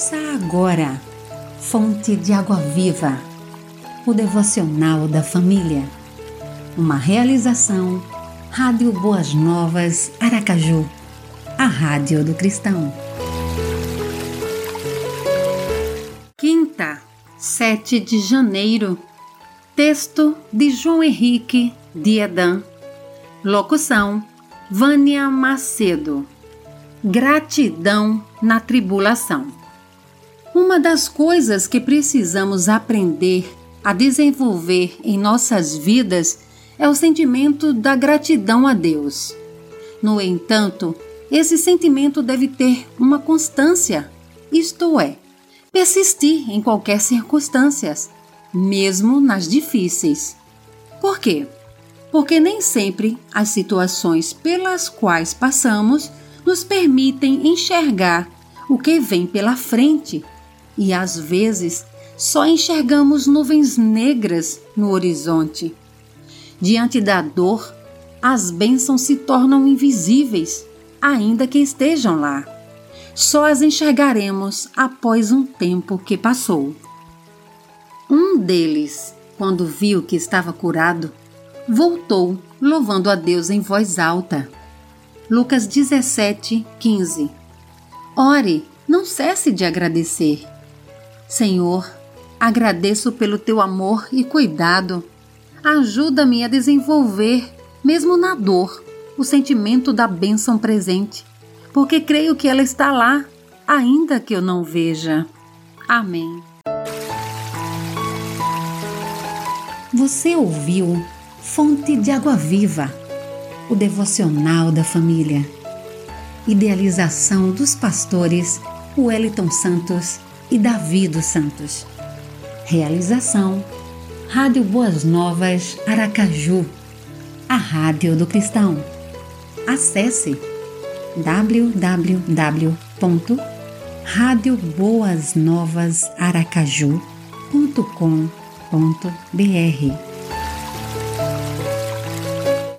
Ouça agora, Fonte de Água Viva, o devocional da família. Uma realização, Rádio Boas Novas, Aracaju, a Rádio do Cristão. Quinta, 7 de janeiro. Texto de João Henrique Diedan. Locução: Vânia Macedo. Gratidão na tribulação. Uma das coisas que precisamos aprender a desenvolver em nossas vidas é o sentimento da gratidão a Deus. No entanto, esse sentimento deve ter uma constância, isto é, persistir em qualquer circunstância, mesmo nas difíceis. Por quê? Porque nem sempre as situações pelas quais passamos nos permitem enxergar o que vem pela frente e às vezes só enxergamos nuvens negras no horizonte. Diante da dor, as bênçãos se tornam invisíveis, ainda que estejam lá. Só as enxergaremos após um tempo que passou. Um deles, quando viu que estava curado, voltou, louvando a Deus em voz alta. Lucas 17, 15. Ore, não cesse de agradecer. Senhor, agradeço pelo teu amor e cuidado. Ajuda-me a desenvolver, mesmo na dor, o sentimento da bênção presente, porque creio que ela está lá, ainda que eu não veja. Amém. Você ouviu Fonte de Água Viva o devocional da família. Idealização dos pastores Wellington Santos e Davi dos Santos. Realização Rádio Boas Novas Aracaju, a Rádio do Cristão. Acesse www.radioboasnovasaracaju.com.br